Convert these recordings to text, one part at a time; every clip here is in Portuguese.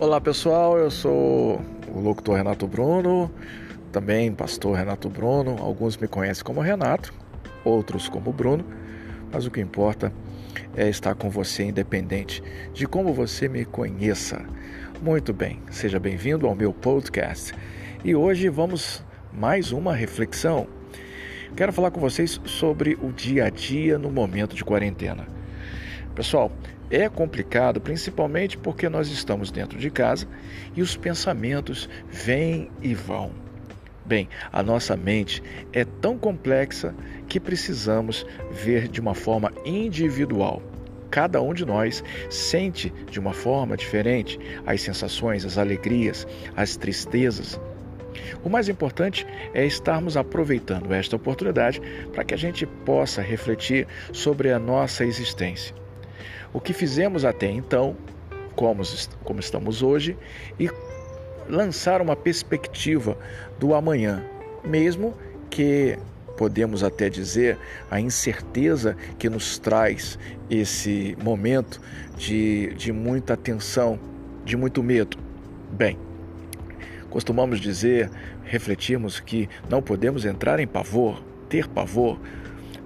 Olá pessoal, eu sou o locutor Renato Bruno, também pastor Renato Bruno. Alguns me conhecem como Renato, outros como Bruno, mas o que importa é estar com você, independente de como você me conheça. Muito bem, seja bem-vindo ao meu podcast. E hoje vamos mais uma reflexão. Quero falar com vocês sobre o dia a dia no momento de quarentena. Pessoal, é complicado, principalmente porque nós estamos dentro de casa e os pensamentos vêm e vão. Bem, a nossa mente é tão complexa que precisamos ver de uma forma individual. Cada um de nós sente de uma forma diferente as sensações, as alegrias, as tristezas. O mais importante é estarmos aproveitando esta oportunidade para que a gente possa refletir sobre a nossa existência. O que fizemos até então, como, como estamos hoje, e lançar uma perspectiva do amanhã, mesmo que podemos até dizer a incerteza que nos traz esse momento de, de muita tensão, de muito medo. Bem, costumamos dizer, refletirmos que não podemos entrar em pavor, ter pavor,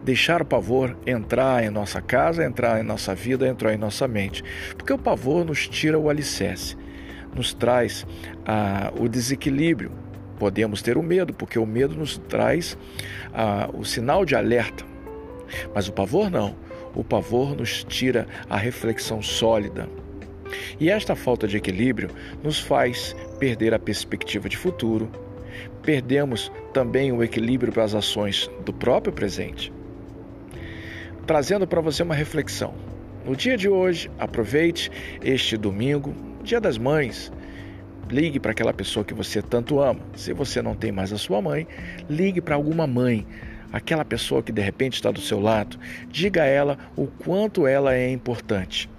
deixar o pavor entrar em nossa casa, entrar em nossa vida, entrar em nossa mente, porque o pavor nos tira o alicerce nos traz ah, o desequilíbrio. Podemos ter o medo, porque o medo nos traz ah, o sinal de alerta. Mas o pavor não. O pavor nos tira a reflexão sólida. E esta falta de equilíbrio nos faz perder a perspectiva de futuro, perdemos também o equilíbrio para as ações do próprio presente. Trazendo para você uma reflexão. No dia de hoje, aproveite este domingo, Dia das Mães. Ligue para aquela pessoa que você tanto ama. Se você não tem mais a sua mãe, ligue para alguma mãe, aquela pessoa que de repente está do seu lado. Diga a ela o quanto ela é importante.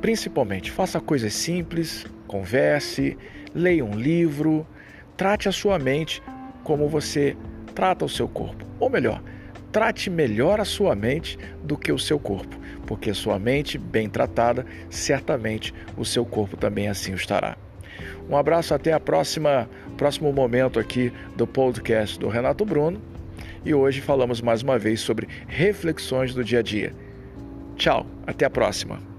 Principalmente, faça coisas simples, converse, leia um livro, trate a sua mente como você trata o seu corpo. Ou melhor, Trate melhor a sua mente do que o seu corpo, porque sua mente bem tratada, certamente o seu corpo também assim o estará. Um abraço até a próxima, próximo momento aqui do podcast do Renato Bruno. E hoje falamos mais uma vez sobre reflexões do dia a dia. Tchau, até a próxima.